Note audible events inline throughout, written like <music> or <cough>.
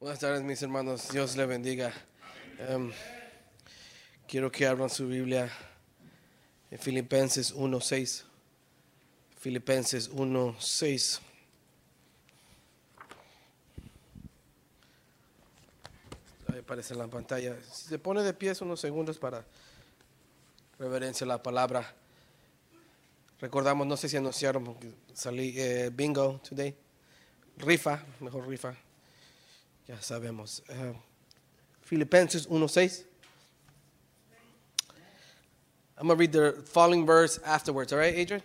Buenas tardes, mis hermanos. Dios le bendiga. Em, quiero que abran su Biblia en Filipenses 1.6. Filipenses 1.6. Ahí aparece en la pantalla. Si se pone de pie unos segundos para reverencia la palabra. Recordamos, no sé si anunciaron, salí eh, bingo today. Rifa, mejor rifa. Ya sabemos. Uh, Filipenses 1.6. I'm going to read the following verse afterwards, all right, Adrian?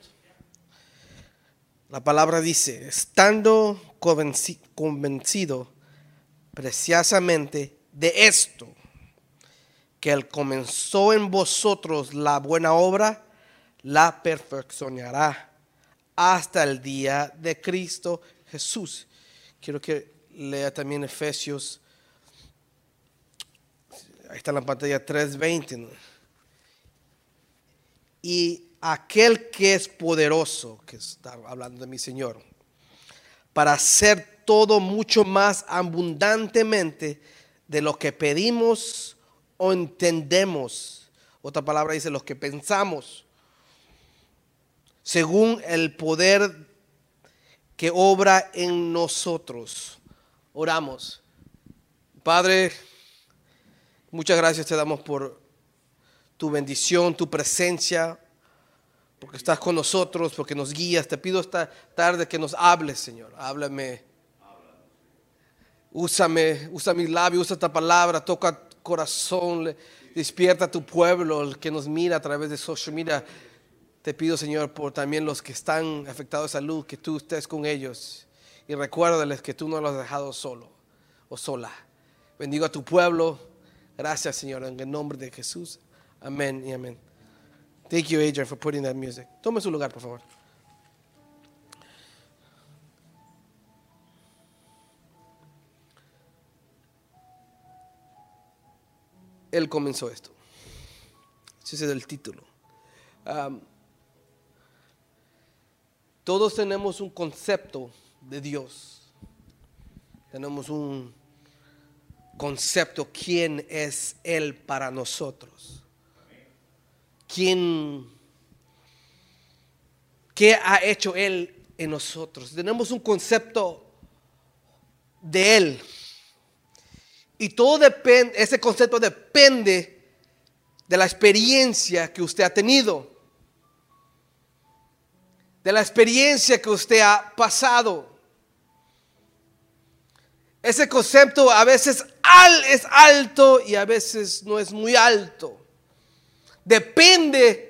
La palabra dice, estando convencido preciosamente de esto, que Él comenzó en vosotros la buena obra, la perfeccionará hasta el día de Cristo Jesús. Quiero que lea también Efesios, ahí está en la pantalla 3.20. Y aquel que es poderoso, que está hablando de mi Señor, para hacer todo mucho más abundantemente de lo que pedimos o entendemos. Otra palabra dice lo que pensamos. Según el poder que obra en nosotros. Oramos. Padre, muchas gracias te damos por tu bendición, tu presencia, porque estás con nosotros, porque nos guías. Te pido esta tarde que nos hables, Señor. Háblame. Úsame, usa mi labio, usa esta palabra, toca corazón, despierta a tu pueblo, el que nos mira a través de social media. Te pido, Señor, por también los que están afectados de salud, que tú estés con ellos y recuérdales que tú no los has dejado solo o sola. Bendigo a tu pueblo. Gracias, Señor, en el nombre de Jesús. Amén y amén. Thank you, Adrian, for putting that music. Tome su lugar, por favor. Él comenzó esto. Ese es el título. Um, todos tenemos un concepto de Dios. Tenemos un concepto, quién es Él para nosotros. ¿Quién, qué ha hecho Él en nosotros? Tenemos un concepto de Él. Y todo depende, ese concepto depende de la experiencia que usted ha tenido de la experiencia que usted ha pasado. Ese concepto a veces es alto y a veces no es muy alto. Depende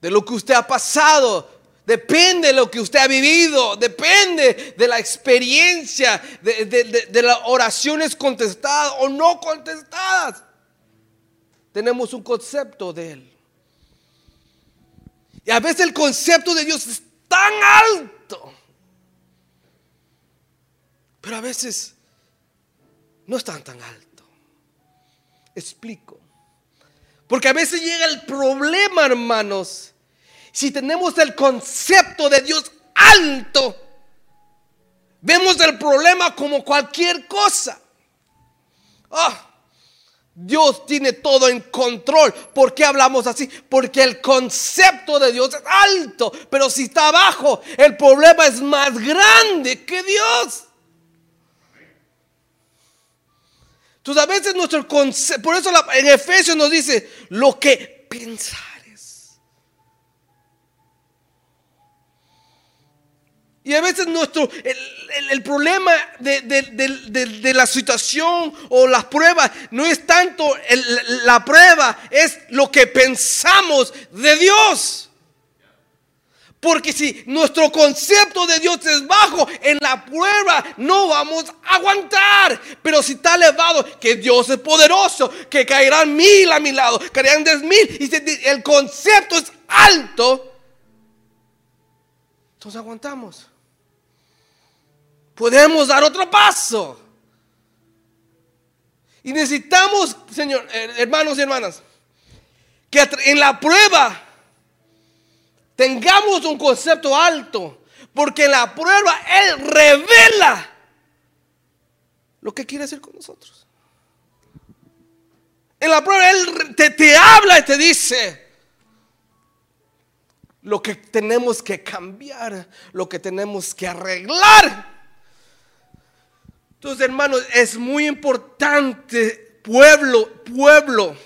de lo que usted ha pasado. Depende de lo que usted ha vivido. Depende de la experiencia, de, de las oraciones contestadas o no contestadas. Tenemos un concepto de Él. Y a veces el concepto de Dios es tan alto. Pero a veces no están tan alto. Explico. Porque a veces llega el problema, hermanos. Si tenemos el concepto de Dios alto, vemos el problema como cualquier cosa. Ah, Dios tiene todo en control. ¿Por qué hablamos así? Porque el concepto de Dios es alto, pero si está abajo, el problema es más grande que Dios. Entonces a veces nuestro concepto, por eso en Efesios nos dice lo que pensar. Y a veces nuestro, el, problema de, la situación o las pruebas no es tanto la prueba, es lo que pensamos de Dios. Porque si nuestro concepto de Dios es bajo, en la prueba no vamos a aguantar. Pero si está elevado, que Dios es poderoso, que caerán mil a mi lado, caerán diez mil. Y si el concepto es alto, entonces aguantamos podemos dar otro paso. Y necesitamos, Señor, hermanos y hermanas, que en la prueba tengamos un concepto alto, porque en la prueba Él revela lo que quiere hacer con nosotros. En la prueba Él te, habla y te dice lo que tenemos que cambiar, lo que tenemos que arreglar. Entonces, hermanos, es muy importante, pueblo, pueblo,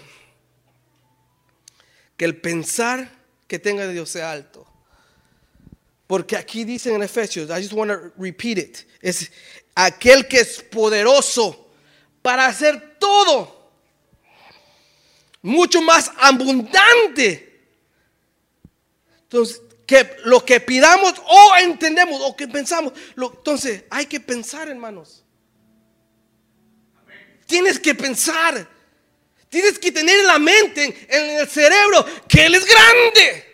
que el pensar que tenga de Dios sea alto. Porque aquí dicen en Efesios, I just want to repeat it, es aquel que es poderoso para hacer todo, mucho más abundante. Entonces, que lo que pidamos o entendemos o que pensamos, entonces hay que pensar, hermanos. Tienes que pensar. Tienes que tener en la mente, en el cerebro, que Él es grande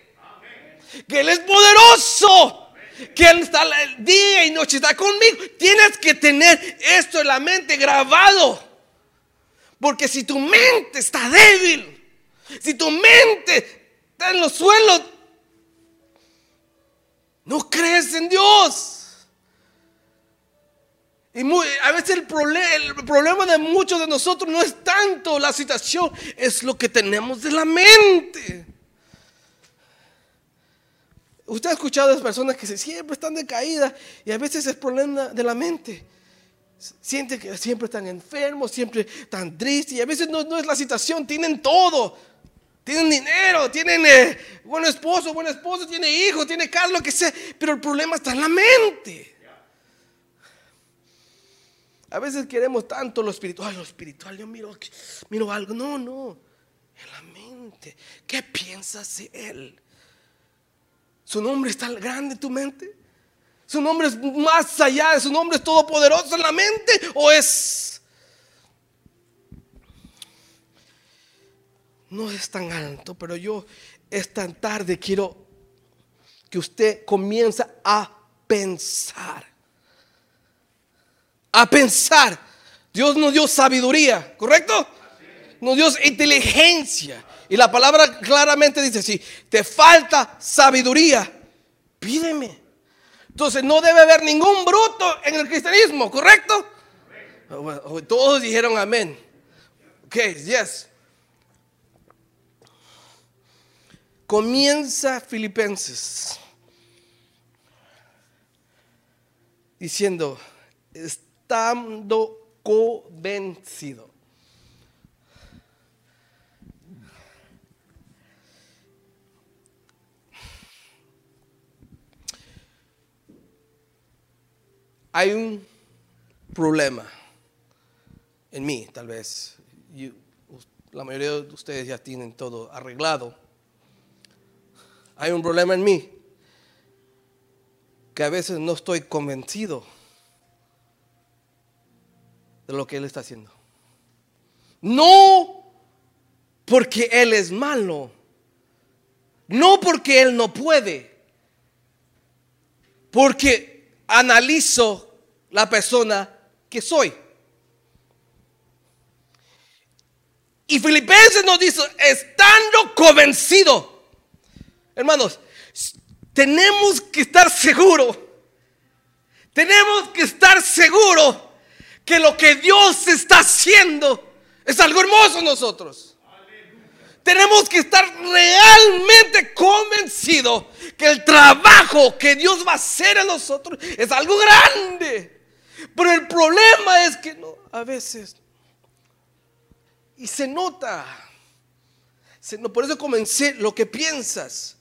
que Él es poderoso, que Él está día y noche, está conmigo. Tienes que tener esto en la mente grabado. Porque si tu mente está débil, si tu mente está en los suelos, no crees en Dios. Y a veces el, el problema de muchos de nosotros no es tanto la situación, es lo que tenemos de la mente. Usted ha escuchado las personas que siempre están decaídas y a veces es problema de la mente. Siente que siempre están enfermos, siempre están tristes y a veces no, es la situación, tienen todo. Tienen dinero, tienen eh, buen esposo, buen esposo, tiene hijos, tiene casa, lo que sea, pero el problema está en la mente. A veces queremos tanto lo espiritual, lo espiritual, yo miro, miro algo, no, no, en la mente. ¿Qué piensas de él? ¿Su nombre está grande en tu mente? ¿Su nombre es más allá? ¿Su nombre es todopoderoso en la mente? ¿O es... No es tan alto, pero yo esta tarde quiero que usted comience a pensar. A pensar. Dios nos dio sabiduría, ¿correcto? Nos dio inteligencia. Y la palabra claramente dice, si te falta sabiduría, pídeme. Entonces no debe haber ningún bruto en el cristianismo, ¿correcto? Oh, todos dijeron amén. Ok, yes. Comienza Filipenses diciendo, estando convencido hay un problema en mí, tal vez. la mayoría de ustedes ya tienen todo arreglado. Hay un problema en mí que a veces no estoy convencido de lo que Él está haciendo. No porque Él es malo, no porque Él no puede, porque analizo la persona que soy. Y Filipenses nos dice, estando convencido, hermanos, tenemos que estar seguros, tenemos que estar seguros que lo que Dios está haciendo es algo hermoso nosotros. Tenemos que estar realmente convencidos que el trabajo que Dios va a hacer en nosotros es algo grande. Pero el problema es que no, a veces, y se nota, por eso comencé lo que piensas,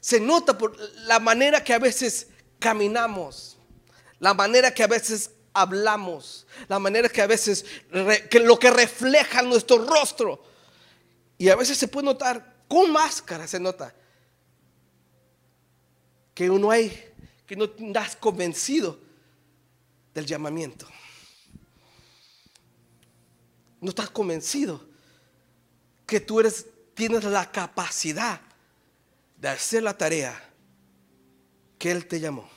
se nota por la manera que a veces caminamos, la manera que a veces hablamos, la manera que a veces que lo que refleja nuestro rostro. Y a veces se puede notar, con máscara se nota, que uno hay, que no estás convencido del llamamiento. No estás convencido que tú eres, tienes la capacidad de hacer la tarea que Él te llamó.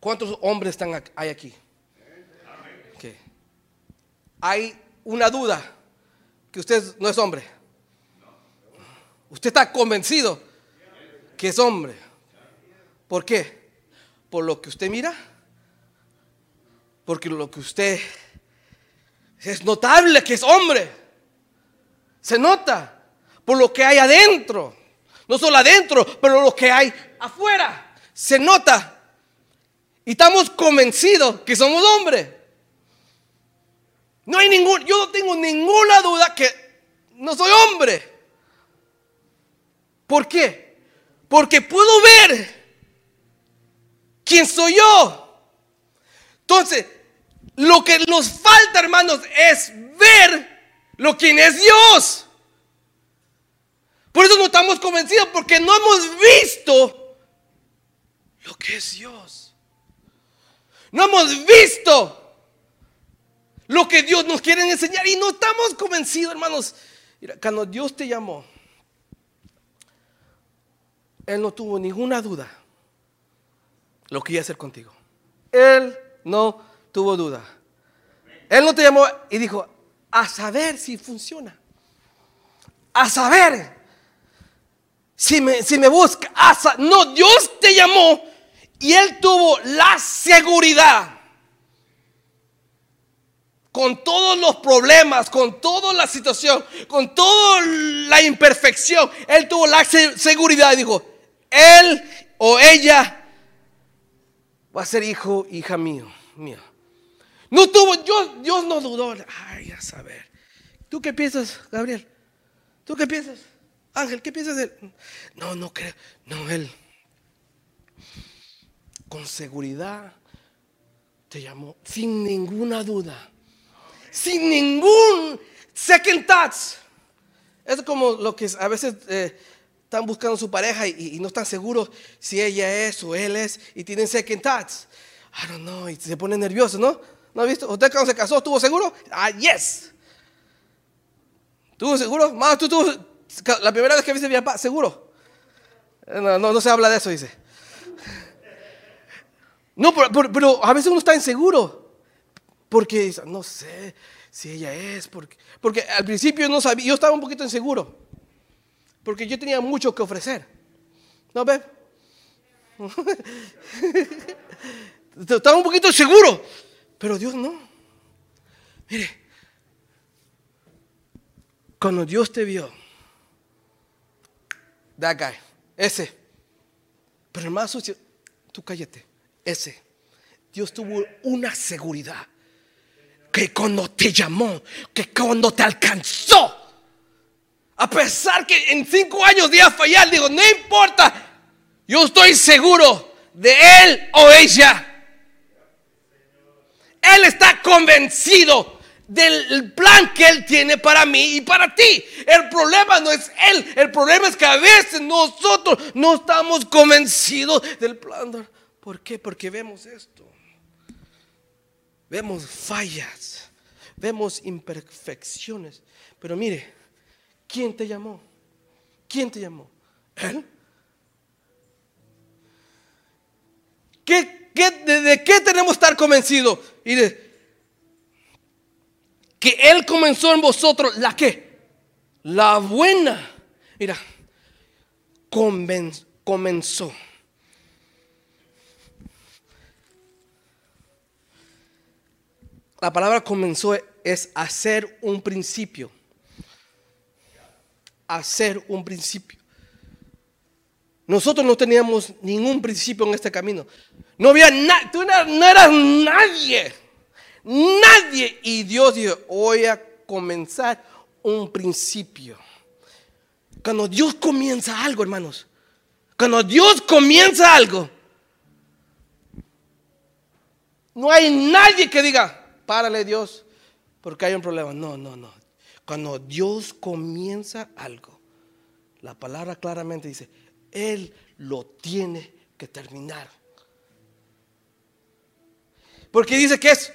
¿Cuántos hombres están hay aquí? hay una duda que usted no es hombre. Usted está convencido que es hombre. ¿Por qué? Por lo que usted mira. Porque lo que usted es notable que es hombre. Se nota por lo que hay adentro. No solo adentro, pero lo que hay afuera. Se nota. Y estamos convencidos que somos hombres. No hay ningún, yo no tengo ninguna duda que no soy hombre. ¿Por qué? Porque puedo ver quién soy yo. Entonces, lo que nos falta, hermanos, es ver lo quién es Dios. Por eso no estamos convencidos, porque no hemos visto lo que es Dios. No hemos visto lo que Dios nos quiere enseñar y no estamos convencidos, hermanos. Cuando Dios te llamó, Él no tuvo ninguna duda lo que iba a hacer contigo. Él no tuvo duda. Él no te llamó y dijo, a saber si funciona. A saber si me, si me busca. no, Dios te llamó y Él tuvo la seguridad. Con todos los problemas, con toda la situación, con toda la imperfección, Él tuvo la seguridad y dijo, Él o ella va a ser hijo, hija mío, mío. No tuvo, Dios, Dios no dudó. Ay, a saber. ¿Tú qué piensas, Gabriel? ¿Tú qué piensas? Ángel, ¿qué piensas de él? No, no creo. No, él. Con seguridad te llamó sin ninguna duda. Sin ningún second thoughts. Es como lo que a veces eh, están buscando su pareja y, no están seguros si ella es o él es y tienen second thoughts. I don't know, y se pone nervioso, ¿no? ¿No ha visto? ¿Usted cuando se casó estuvo seguro? Ah, yes. ¿Estuvo seguro? Más, tú la primera vez que viste mi papá, seguro. No, no, se habla de eso, dice. No, pero, a veces uno está inseguro. Porque no sé si ella es. Porque, al principio no sabía, yo estaba un poquito inseguro. Porque yo tenía mucho que ofrecer. ¿No ves? <laughs> Estaba un poquito seguro. Pero Dios no. Mire, cuando Dios te vio, that guy, ese, pero el más sucio, tú cállate, ese, Dios tuvo una seguridad que cuando te llamó, que cuando te alcanzó, a pesar que en cinco años de fallar, digo, no importa. Yo estoy seguro de él o ella. Él está convencido del plan que Él tiene para mí y para ti. El problema no es Él, el problema es que a veces nosotros no estamos convencidos del plan. ¿Por qué? Porque vemos esto. Vemos fallas, vemos imperfecciones. Pero mire, ¿Quién te llamó? ¿Quién te llamó? Él. ¿Qué, de, qué tenemos que estar convencidos? Y de, que Él comenzó en vosotros la qué? La buena. Mira, comenzó. La palabra comenzó es hacer un principio hacer un principio. Nosotros no teníamos ningún principio en este camino. No había nada, tú no, eras nadie. Nadie. Y Dios dijo, voy a comenzar un principio. Cuando Dios comienza algo, hermanos. Cuando Dios comienza algo. No hay nadie que diga, párale Dios, porque hay un problema. No, no, no. Cuando Dios comienza algo, la palabra claramente dice, Él lo tiene que terminar. Porque dice que es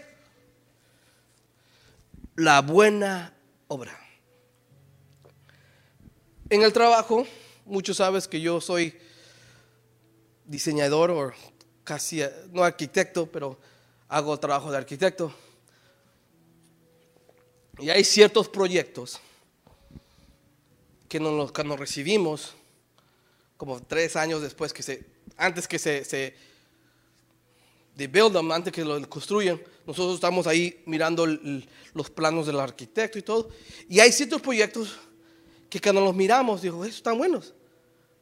la buena obra. En el trabajo, muchos sabes que yo soy diseñador o casi, no arquitecto, pero hago trabajo de arquitecto. Y hay ciertos proyectos que nos, recibimos, como tres años después que se antes que se, se de build antes que lo construyan, nosotros estamos ahí mirando los planos del arquitecto y todo. Y hay ciertos proyectos que cuando los miramos, digo, estos están buenos.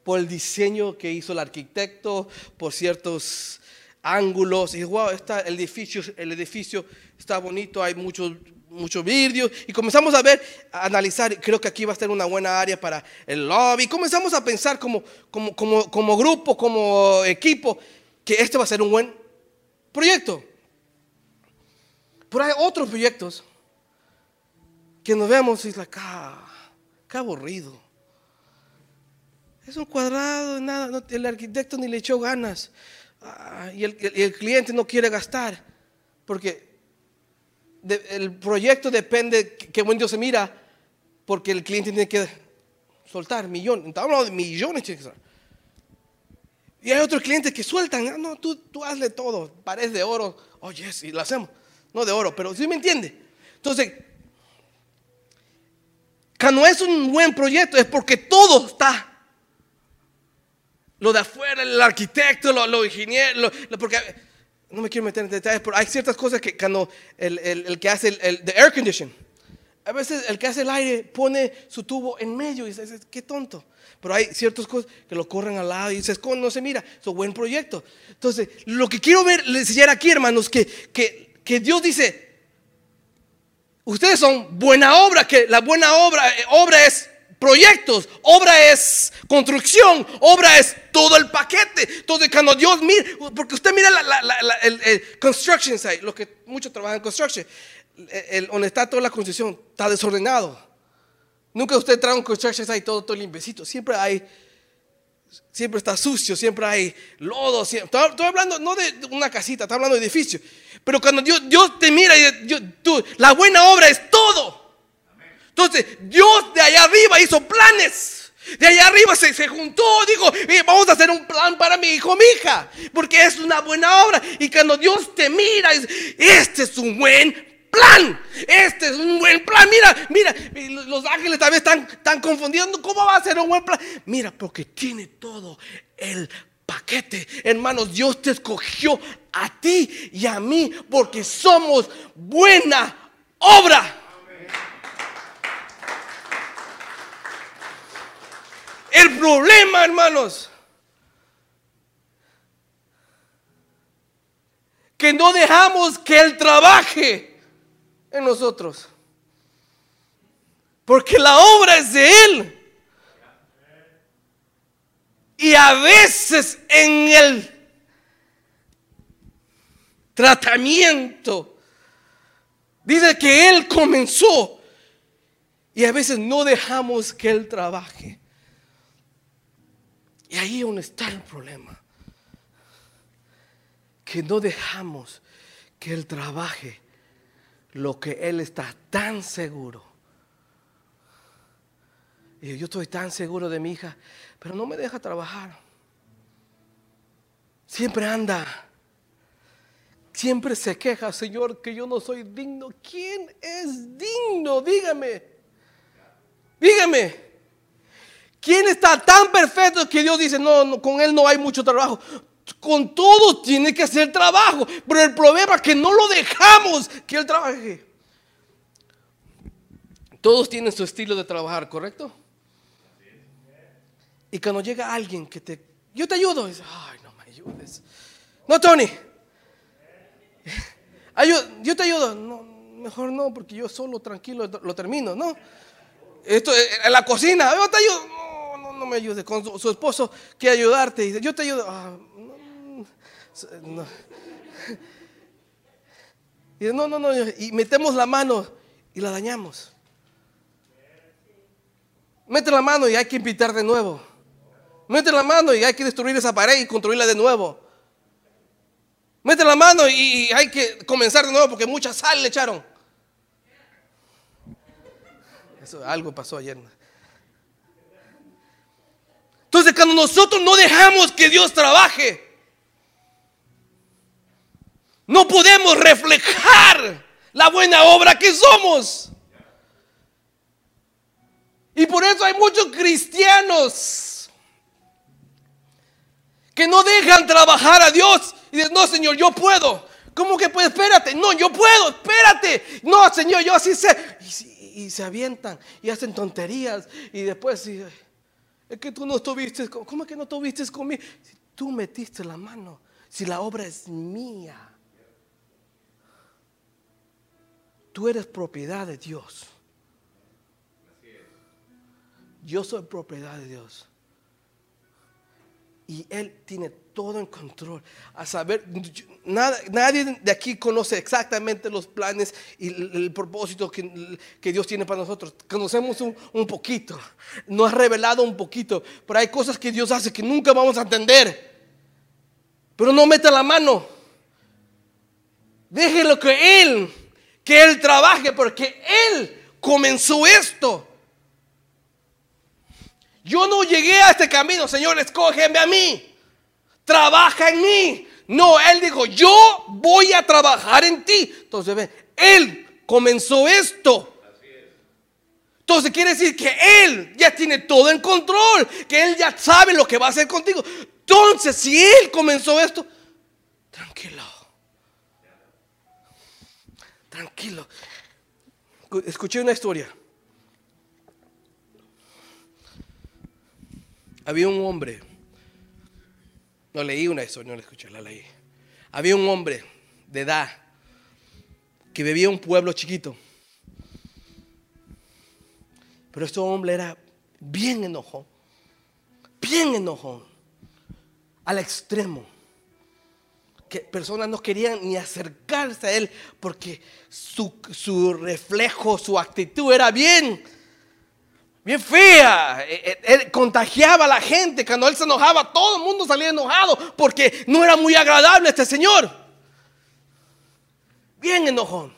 Por el diseño que hizo el arquitecto, por ciertos ángulos. Y wow, está el edificio, el edificio está bonito, hay muchos muchos vídeos y comenzamos a ver, a analizar, creo que aquí va a ser una buena área para el lobby. Comenzamos a pensar como, como, como, como grupo, como equipo, que este va a ser un buen proyecto. Pero hay otros proyectos que nos vemos y es like, ah, aburrido. Es un cuadrado, nada, el arquitecto ni le echó ganas. Ah, y, el, el cliente no quiere gastar. Porque el proyecto depende que buen Dios se mira, porque el cliente tiene que soltar millones. Estamos hablando de millones, Y hay otros clientes que sueltan, ah, no, tú, tú hazle todo, pared de oro, oye, oh, sí, lo hacemos. No de oro, pero sí me entiende. Entonces, cuando es un buen proyecto es porque todo está. Lo de afuera, el arquitecto, lo, lo ingeniero, porque no me quiero meter en detalles, pero hay ciertas cosas que cuando el, el, que hace el, air condition, a veces el que hace el aire pone su tubo en medio y dices, qué tonto. Pero hay ciertas cosas que lo corren al lado y dices, ¿cómo no se mira? Es un buen proyecto. Entonces, lo que quiero ver, enseñar aquí, hermanos, que, que, que Dios dice, ustedes son buena obra, que la buena obra, eh, obra es proyectos, obra es construcción, obra es todo el paquete. Entonces, cuando Dios mira, porque usted mira el, construction site, lo que muchos trabajan en construction, el, donde está toda la construcción, está desordenado. Nunca usted trae un construction site todo, todo limpiecito. Siempre hay, siempre está sucio, siempre hay lodo. Estoy, hablando no de una casita, estoy hablando de edificio. Pero cuando Dios, te mira, tú, la buena obra es todo. Entonces, Dios de allá arriba hizo planes. De allá arriba se, juntó, dijo, vamos a hacer un plan para mi hijo, mi hija, porque es una buena obra. Y cuando Dios te mira, este es un buen plan. Este es un buen plan. Mira, mira, los ángeles tal vez están, están confundiendo. ¿Cómo va a ser un buen plan? Mira, porque tiene todo el paquete. Hermanos, Dios te escogió a ti y a mí porque somos buena obra. El problema, hermanos, que no dejamos que Él trabaje en nosotros. Porque la obra es de Él. Y a veces en el tratamiento, dice que Él comenzó. Y a veces no dejamos que Él trabaje. Y ahí donde está el problema. Que no dejamos que Él trabaje lo que Él está tan seguro. Y yo estoy tan seguro de mi hija, pero no me deja trabajar. Siempre anda. Siempre se queja, Señor, que yo no soy digno. ¿Quién es digno? Dígame. Dígame. ¿Quién está tan perfecto que Dios dice, no, con él no hay mucho trabajo? Con todo tiene que hacer trabajo, pero el problema es que no lo dejamos que él trabaje. Todos tienen su estilo de trabajar, ¿correcto? Y cuando llega alguien que te, yo te ayudo, dice, ay, no me ayudes. No, Tony, <laughs> yo te ayudo. No, mejor no, porque yo solo tranquilo lo termino, ¿no? Esto en la cocina, yo te ayudo no me ayude. Con su, esposo quiere ayudarte. Y dice, yo te ayudo. Ah, no, Y no, no, no. Y metemos la mano y la dañamos. Mete la mano y hay que invitar de nuevo. Mete la mano y hay que destruir esa pared y construirla de nuevo. Mete la mano y hay que comenzar de nuevo porque mucha sal le echaron. Eso algo pasó ayer. Entonces cuando nosotros no dejamos que Dios trabaje, no podemos reflejar la buena obra que somos. Y por eso hay muchos cristianos Que no dejan trabajar a Dios. Y dicen, no, Señor, yo puedo. ¿Cómo que puedes? Espérate. No, yo puedo, espérate. No, Señor, yo así sé. Y, se avientan y hacen tonterías. Y después, es que tú no estuviste. ¿Cómo es que no estuviste conmigo? Si tú metiste la mano. Si la obra es mía. Tú eres propiedad de Dios. Yo soy propiedad de Dios. Y Él tiene todo en control. A saber, nadie de aquí conoce exactamente los planes y el, propósito que, Dios tiene para nosotros. Conocemos un, un, poquito, nos ha revelado un poquito, pero hay cosas que Dios hace que nunca vamos a entender. Pero no meta la mano. Déjelo que Él, que Él trabaje, porque Él comenzó esto. Yo no llegué a este camino, Señor, escógeme a mí. Trabaja en mí. No, Él dijo, yo voy a trabajar en ti. Entonces, ve, Él comenzó esto. Entonces quiere decir que Él ya tiene todo en control, que Él ya sabe lo que va a hacer contigo. Entonces, si Él comenzó esto, tranquilo. Tranquilo. Escuché una historia. Había un hombre, no leí una historia, no la escuché, la leí. Había un hombre de edad que vivía en un pueblo chiquito. Pero este hombre era bien enojón, bien enojón, al extremo. Que personas no querían ni acercarse a él porque su, su reflejo, su actitud era bien bien fea. E, e, él, contagiaba a la gente. Cuando él se enojaba, todo el mundo salía enojado porque no era muy agradable este señor. Bien enojón.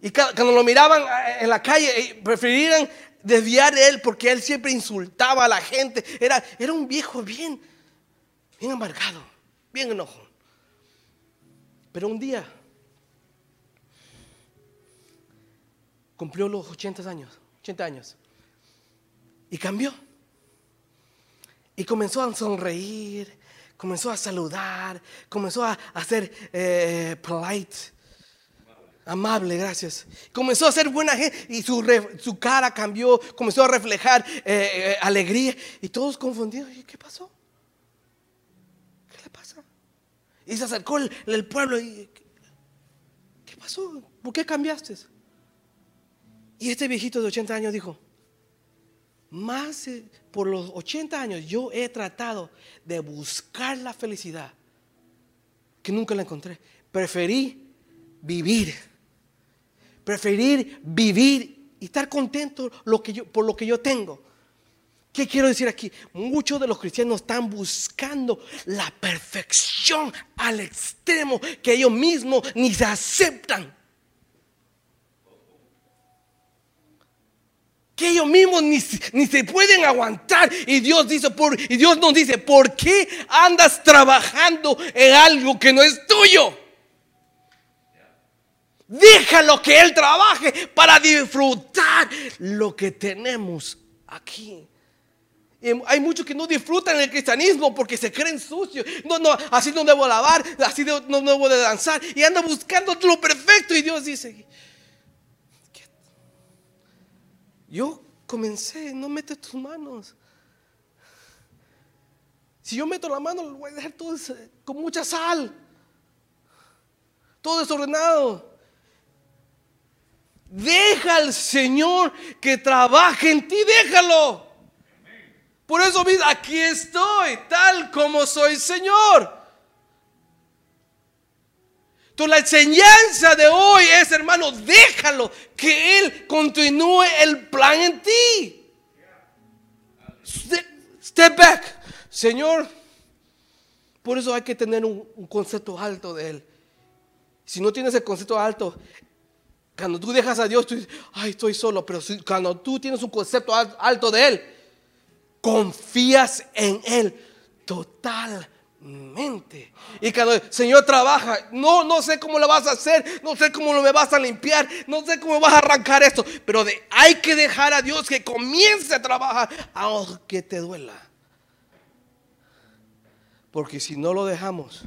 Y cuando lo miraban eh, en la calle, eh, preferían desviar de él porque él siempre insultaba a la gente. Era, era un viejo bien, bien amargado, bien enojón. Pero un día cumplió los 80 años, 80 años. Y cambió. Y comenzó a sonreír, comenzó a saludar, comenzó a, hacer eh, polite, amable, gracias. Comenzó a ser buena gente y su, su cara cambió, comenzó a reflejar eh, eh, alegría. Y todos confundidos, ¿qué pasó? ¿Qué le pasa? Y se acercó el, pueblo y, ¿qué pasó? ¿Por qué cambiaste? Y este viejito de 80 años dijo, más por los 80 años yo he tratado de buscar la felicidad que nunca la encontré. Preferí vivir. Preferir vivir y estar contento por lo que yo tengo. ¿Qué quiero decir aquí? Muchos de los cristianos están buscando la perfección al extremo que ellos mismos ni se aceptan. Ellos mismos ni, se pueden aguantar. Y Dios, dice, por, y Dios nos dice, ¿por qué andas trabajando en algo que no es tuyo? Déjalo que Él trabaje para disfrutar lo que tenemos aquí. hay muchos que no disfrutan el cristianismo porque se creen sucios. No, no, así no debo lavar, así no, no debo de danzar. Y andan buscando lo perfecto. Y Dios dice, Yo comencé, no metes tus manos. Si yo meto la mano, lo voy a dejar todo con mucha sal. Todo desordenado. Deja al Señor que trabaje en ti, déjalo. Por eso, aquí estoy, tal como soy Señor. La enseñanza de hoy es, hermano, déjalo que Él continúe el plan en ti. Step back. Señor, por eso hay que tener un, concepto alto de Él. Si no tienes el concepto alto, cuando tú dejas a Dios, tú dices, ay, estoy solo. Pero cuando tú tienes un concepto alto de Él, confías en Él total mente. Y el Señor trabaja, no, no sé cómo lo vas a hacer, no sé cómo lo me vas a limpiar, no sé cómo vas a arrancar esto, pero de, hay que dejar a Dios que comience a trabajar, aunque te duela. Porque si no lo dejamos,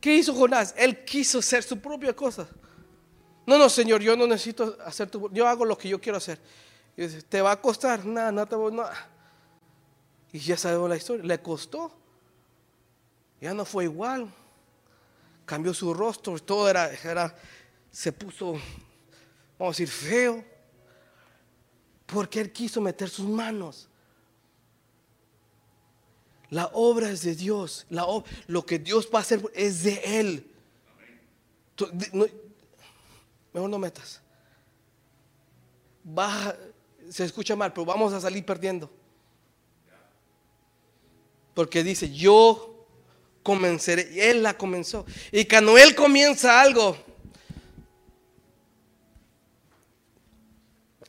¿qué hizo Jonás? Él quiso hacer su propia cosa. No, no, Señor, yo no necesito hacer tu, yo hago lo que yo quiero hacer. Y dice, ¿te va a costar? Nada, no te voy, nada. Y ya sabemos la historia, le costó. Ya no fue igual. Cambió su rostro, todo era, era se puso, vamos a decir, feo. Porque él quiso meter sus manos. La obra es de Dios. La, lo que Dios va a hacer es de Él. mejor no metas. Va, se escucha mal, pero vamos a salir perdiendo. Porque dice, yo comenzaré. Él la comenzó. Y cuando Él comienza algo,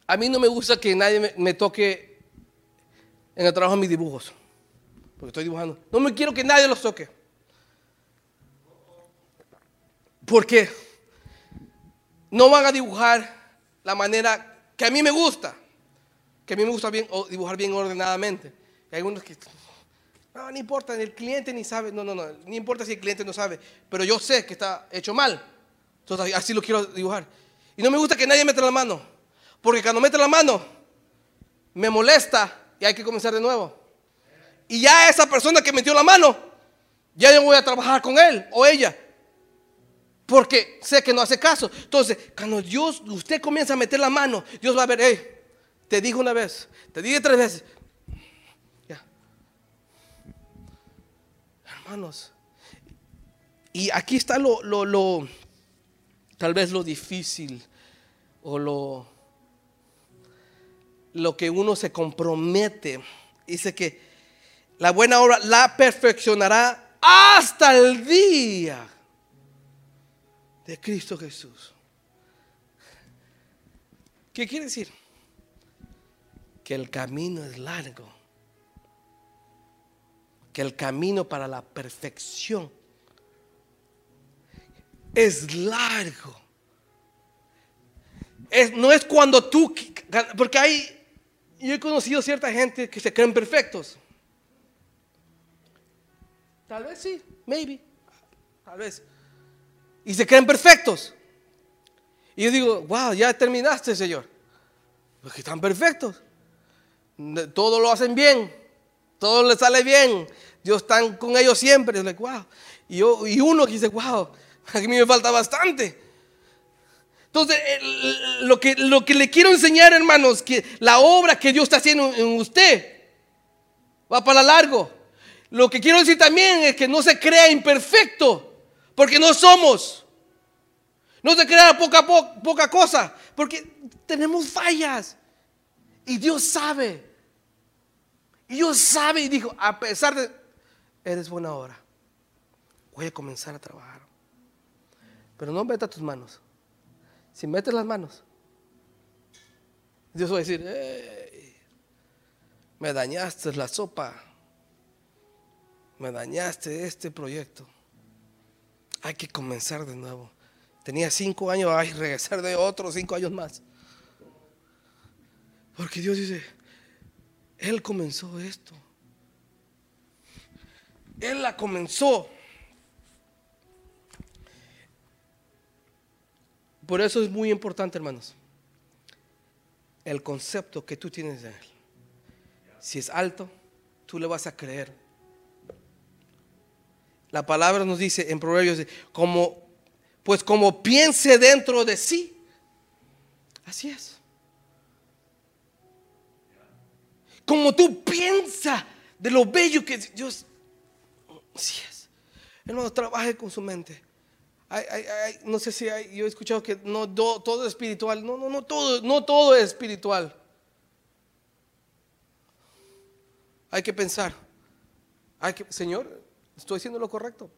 a mí no me gusta que nadie me, toque en el trabajo mis dibujos. Porque estoy dibujando. No me quiero que nadie los toque. Porque no van a dibujar la manera que a mí me gusta. Que a mí me gusta dibujar bien ordenadamente. hay algunos que no, no importa, el cliente ni sabe, no, no, no, no importa si el cliente no sabe, pero yo sé que está hecho mal. Entonces así lo quiero dibujar. Y no me gusta que nadie meta la mano, porque cuando mete la mano, me molesta y hay que comenzar de nuevo. Y ya esa persona que metió la mano, ya yo voy a trabajar con él o ella. Porque sé que no hace caso. Entonces, cuando Dios, usted comienza a meter la mano, Dios va a ver, hey, te dije una vez, te dije tres veces, hermanos. Y aquí está lo, lo, tal vez lo difícil o lo, lo que uno se compromete. Dice que la buena obra la perfeccionará hasta el día de Cristo Jesús. ¿Qué quiere decir? Que el camino es largo que el camino para la perfección es largo. no es cuando tú, porque hay, yo he conocido cierta gente que se creen perfectos. Tal vez sí, maybe, tal vez. Y se creen perfectos. Y yo digo, wow, ya terminaste, Señor. Porque están perfectos. Todo lo hacen bien todo les sale bien, Dios está con ellos siempre. Y, yo, y uno que dice, wow, a mí me falta bastante. Entonces, lo que, lo que le quiero enseñar, hermanos, que la obra que Dios está haciendo en usted va para largo. Lo que quiero decir también es que no se crea imperfecto, porque no somos. No se crea poca, poca cosa, porque tenemos fallas. Y Dios sabe. Y Dios sabe y dijo, a pesar de, eres buena hora, voy a comenzar a trabajar. Pero no metas tus manos. Si metes las manos, Dios va a decir, me dañaste la sopa, me dañaste este proyecto. Hay que comenzar de nuevo. Tenía cinco años, hay regresar de otros cinco años más. Porque Dios dice, él comenzó esto. Él la comenzó. Por eso es muy importante, hermanos, el concepto que tú tienes de Él. Si es alto, tú le vas a creer. La palabra nos dice en Proverbios, como, pues como piense dentro de sí, así es. Como tú piensas de lo bello que Dios. Sí es. Hermano, trabaje con su mente. no sé si yo he escuchado que no todo es espiritual. No, no, no todo, no todo es espiritual. Hay que pensar. Hay que, Señor, estoy haciendo lo correcto.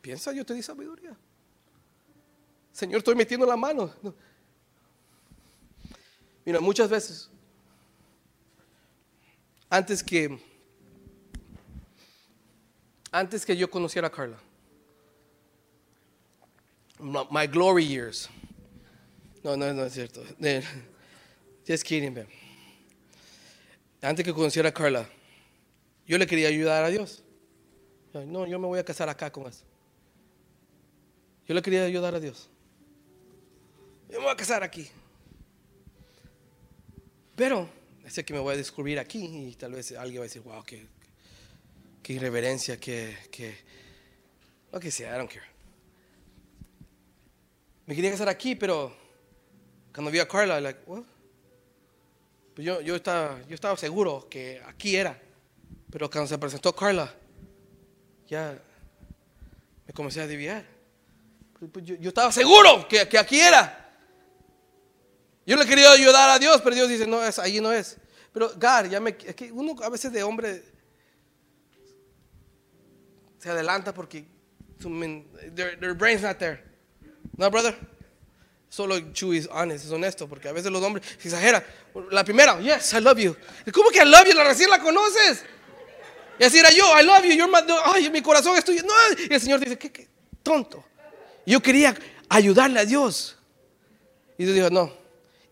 Piensa, yo te di sabiduría. Señor, estoy metiendo la mano. Mira, muchas veces antes que antes que yo conociera a Carla. My glory years. No, no, no es cierto. Just kidding, man. antes que conociera a Carla, yo le quería ayudar a Dios. No, yo me voy a casar acá con eso. Yo le quería ayudar a Dios. Yo me voy a casar aquí. Pero sé que me voy a descubrir aquí y tal vez alguien va a decir, wow, qué, qué irreverencia, qué, qué, lo que sea, I don't care. Me quería casar aquí, pero cuando vi a Carla, like, what? Pues yo, yo, estaba, yo estaba seguro que aquí era. Pero cuando se presentó Carla, ya me comencé a desviar. Pues, pues yo, estaba seguro que, que, aquí era. Yo le quería ayudar a Dios, pero Dios dice, no, es, ahí no es. Pero, Gar, ya me, es que uno a veces de hombre se adelanta porque su, their, their brain's not there. No, brother. Solo Chewy es honest, es honesto, porque a veces los hombres se exageran. La primera, yes, I love you. ¿Cómo que I love you? La recién la conoces. Y así era yo, I love you, you're my, ay, mi corazón es tuyo. No, y el Señor dice, qué, qué tonto. Yo quería ayudarle a Dios. Y Dios dijo, no.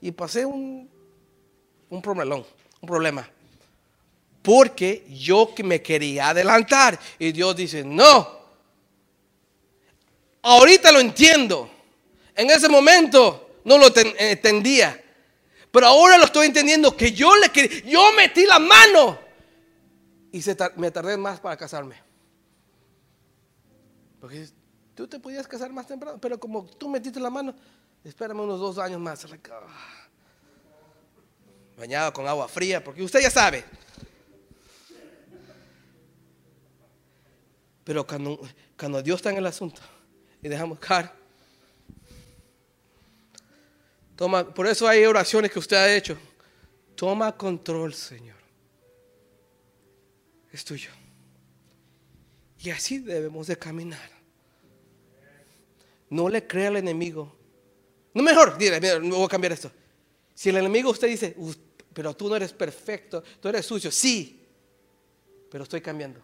Y pasé un, un problemón, un problema. Porque yo me quería adelantar. Y Dios dice, no. Ahorita lo entiendo. En ese momento no lo entendía. Pero ahora lo estoy entendiendo que yo le quería, yo metí la mano y me tardé más para casarme. Porque tú te podías casar más temprano, pero como tú metiste la mano, espérame unos dos años más. Ah, bañado con agua fría, porque usted ya sabe. Pero cuando, cuando Dios está en el asunto y dejamos caer, Toma, por eso hay oraciones que usted ha hecho. Toma control, Señor. Es tuyo. Y así debemos de caminar. No le crea al enemigo. No mejor, dile, mira, voy a cambiar esto. Si el enemigo usted dice, pero tú no eres perfecto, tú eres sucio, sí, pero estoy cambiando.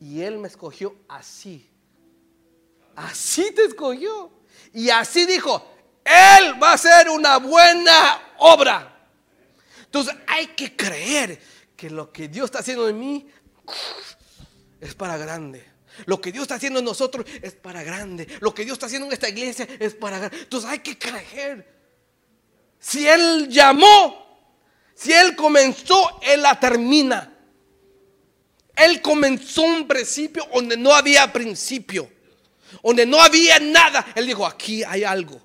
Y él me escogió así. Así te escogió. Y así dijo, él va a hacer una buena obra. Entonces hay que creer que lo que Dios está haciendo en mí es para grande. Lo que Dios está haciendo en nosotros es para grande. Lo que Dios está haciendo en esta iglesia es para grande. Entonces hay que creer. Si Él llamó, si Él comenzó, Él la termina. Él comenzó un principio donde no había principio, donde no había nada. Él dijo, aquí hay algo.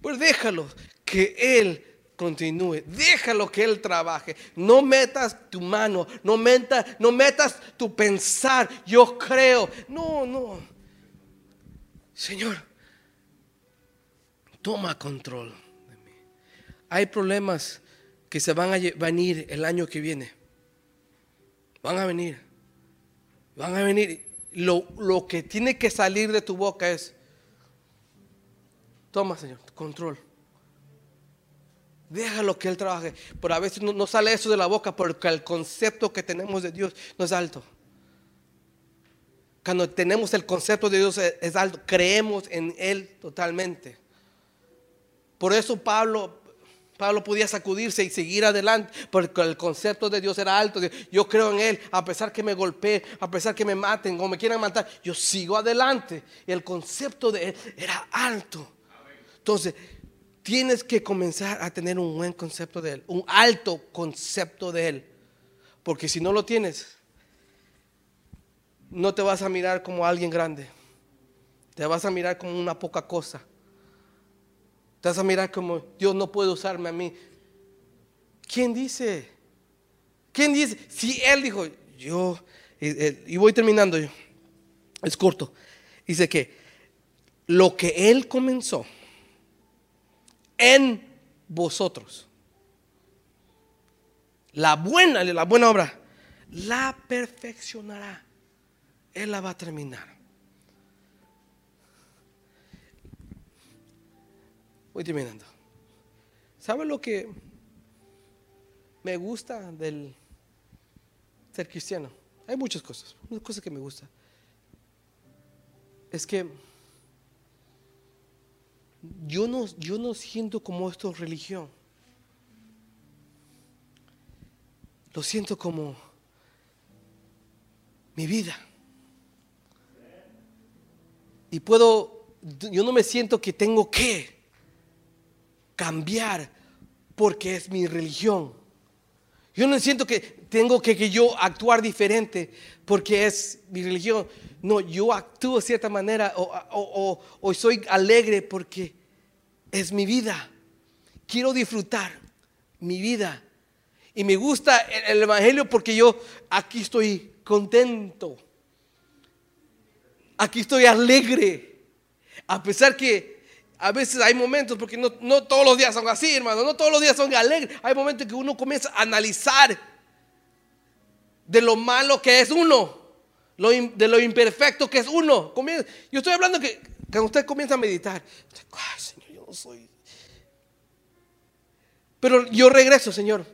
Pues déjalo que Él continúe. Déjalo que Él trabaje. No metas tu mano, no, metas, no metas tu pensar. Yo creo. No, no. Señor, toma control de mí. Hay problemas que se van a venir el año que viene. Van a venir. Van a venir. Lo, lo que tiene que salir de tu boca es, Toma, Señor, control. Déjalo que Él trabaje. Pero a veces no, sale eso de la boca porque el concepto que tenemos de Dios no es alto. Cuando tenemos el concepto de Dios es, alto, creemos en Él totalmente. Por eso Pablo, Pablo podía sacudirse y seguir adelante, porque el concepto de Dios era alto. Yo creo en Él, a pesar que me golpeen, a pesar que me maten o me quieran matar, yo sigo adelante. Y el concepto de Él era alto. Entonces, tienes que comenzar a tener un buen concepto de Él, un alto concepto de Él. Porque si no lo tienes, no te vas a mirar como alguien grande. Te vas a mirar como una poca cosa. Te vas a mirar como Dios no puede usarme a mí. ¿Quién dice? ¿Quién dice? Si Él dijo, yo, y voy terminando yo, es corto. Dice que lo que Él comenzó, en vosotros. La buena, la buena obra, la perfeccionará. Él la va a terminar. Voy terminando. ¿Sabe lo que me gusta del ser cristiano? Hay muchas cosas, una cosa que me gusta. Es que yo no, yo no siento como esto religión. Lo siento como mi vida. Y puedo, yo no me siento que tengo que cambiar porque es mi religión. Yo no siento que tengo que, yo actuar diferente porque es mi religión. No, yo actúo de cierta manera o, o soy alegre porque es mi vida. Quiero disfrutar mi vida. Y me gusta el Evangelio porque yo aquí estoy contento. Aquí estoy alegre. A pesar que a veces hay momentos, porque no, todos los días son así, hermano, no todos los días son alegres. Hay momentos que uno comienza a analizar de lo malo que es uno, de lo imperfecto que es uno. Yo estoy hablando que cuando usted comienza a meditar, ay, Señor, yo no soy. Pero yo regreso, Señor.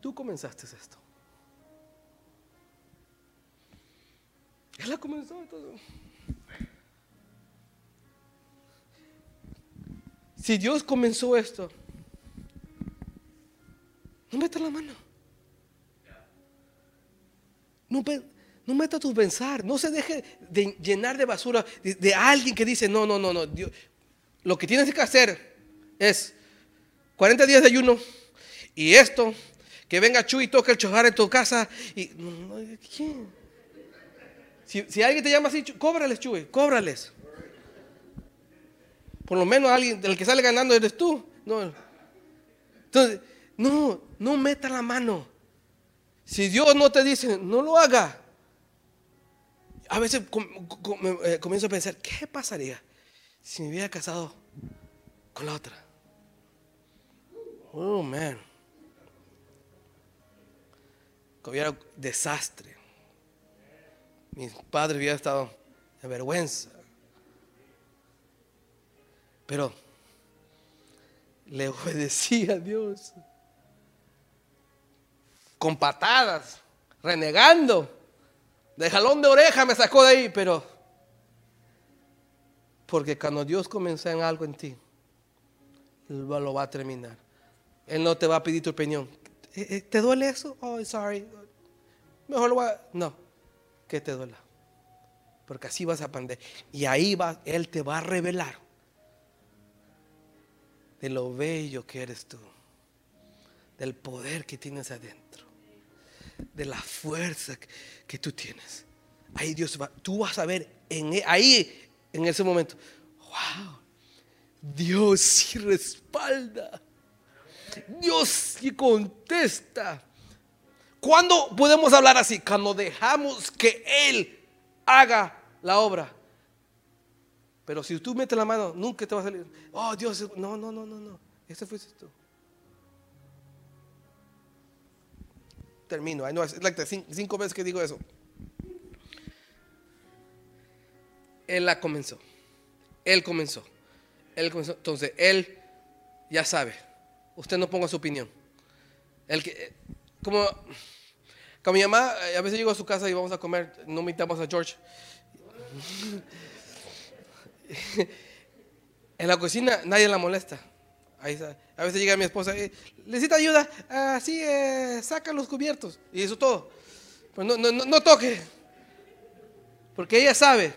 Tú comenzaste esto. Él la comenzó todo. Si Dios comenzó esto, no meta la mano. No, no meta tu pensar. No se deje de llenar de basura de, alguien que dice, no, no, no, no. Dios, lo que tienes que hacer es 40 días de ayuno y esto, que venga Chuy y toque el chojar en tu casa. Y. Si, si, alguien te llama así, cóbrales, Chuy, cóbrales. Por lo menos alguien, del que sale ganando eres tú. No. Entonces, no, no meta la mano. Si Dios no te dice, no lo haga. A veces eh, comienzo a pensar, ¿qué pasaría si me hubiera casado con la otra? Oh, man. Que hubiera desastre. Mi padre hubiera estado en vergüenza. Pero le <laughs> obedecí a Dios. Con patadas, renegando. De jalón de oreja me sacó de ahí, pero... Porque cuando Dios comienza en algo en ti, lo va a terminar. Él no te va a pedir tu opinión. Eh, eh, ¿Te duele eso? Oh, sorry. Mejor lo va a... No, que te duela. Porque así vas a aprender. Y ahí va, Él te va a revelar de lo bello que eres tú, del poder que tienes adentro, de la fuerza que tú tienes. Ahí Dios va, tú vas a ver en, e, ahí, en ese momento, wow, Dios sí respalda, Dios sí contesta. ¿Cuándo podemos hablar así? Cuando dejamos que Él haga la obra. Pero si tú metes la mano, nunca te va a salir. Oh, Dios, no, no, no, no, no. Ese fuiste tú. Termino. It's like cinco veces que digo eso. Él la comenzó. Él comenzó. Él comenzó. Entonces, él ya sabe. Usted no ponga su opinión. El que, como, como mi mamá, a veces llego a su casa y vamos a comer, no invitamos a George. <laughs> en la cocina nadie la molesta. a veces llega mi esposa, y necesita ayuda, así eh, saca los cubiertos y eso todo. Pues no, no, no, toque, porque ella sabe.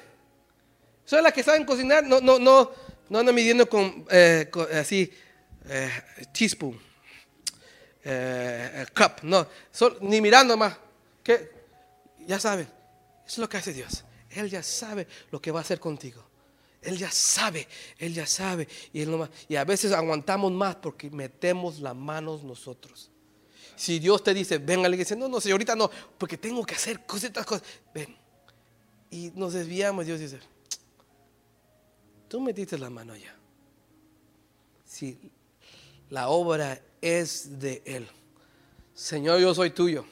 Soy la que saben cocinar, no, no, no, no anda midiendo con, eh, así eh, teaspoon, cup, no, ni mirando más. Ya sabe, eso es lo que hace Dios. Él ya sabe lo que va a hacer contigo. Él ya sabe, Él ya sabe. Y, a veces aguantamos más porque metemos las manos nosotros. Si Dios te dice, ven a la iglesia, no, no, señorita, no, porque tengo que hacer cositas, cosas. Ven. Y nos desviamos. Dios dice, tú metiste la mano allá. Si la obra es de Él. Señor, yo soy tuyo.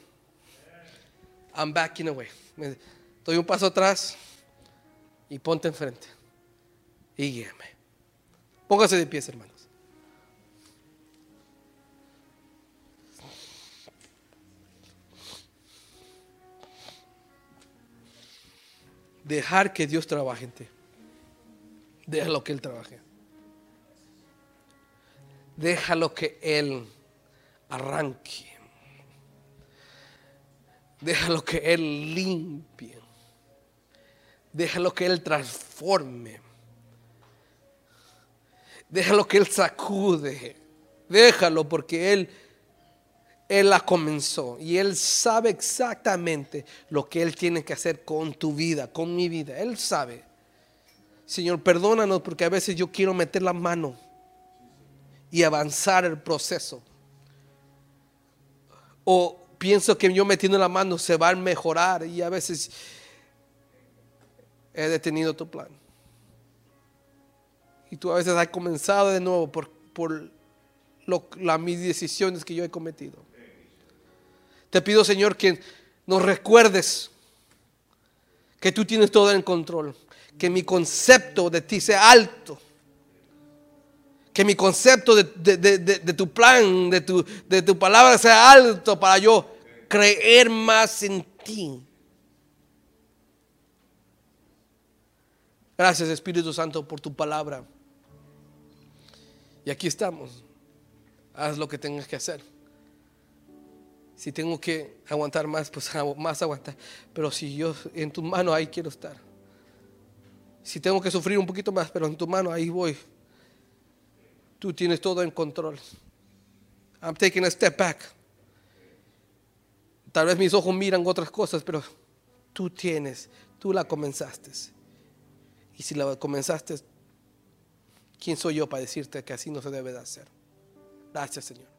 I'm backing away. Doy un paso atrás y ponte enfrente y guíame. Póngase de pies, hermanos. Dejar que Dios trabaje en ti. Déjalo que Él trabaje. Déjalo que Él arranque. Déjalo que Él limpie. Déjalo que Él transforme. Déjalo que Él sacude. Déjalo porque Él, Él la comenzó. Y Él sabe exactamente lo que Él tiene que hacer con tu vida, con mi vida. Él sabe. Señor, perdónanos porque a veces yo quiero meter la mano y avanzar el proceso. O pienso que yo metiendo la mano se va a mejorar y a veces he detenido tu plan. Y tú a veces has comenzado de nuevo por, por las mis decisiones que yo he cometido. Te pido, Señor, que nos recuerdes que tú tienes todo en control, que mi concepto de ti sea alto, que mi concepto de, tu plan, de tu, de tu palabra sea alto para yo creer más en ti. Gracias Espíritu Santo por tu palabra. Y aquí estamos. Haz lo que tengas que hacer. Si tengo que aguantar más, pues más aguantar. Pero si yo en tu mano ahí quiero estar. Si tengo que sufrir un poquito más, pero en tu mano ahí voy. Tú tienes todo en control. I'm taking a step back. Tal vez mis ojos miran otras cosas, pero tú tienes, tú la comenzaste. Y si la comenzaste, ¿quién soy yo para decirte que así no se debe de hacer? Gracias, Señor.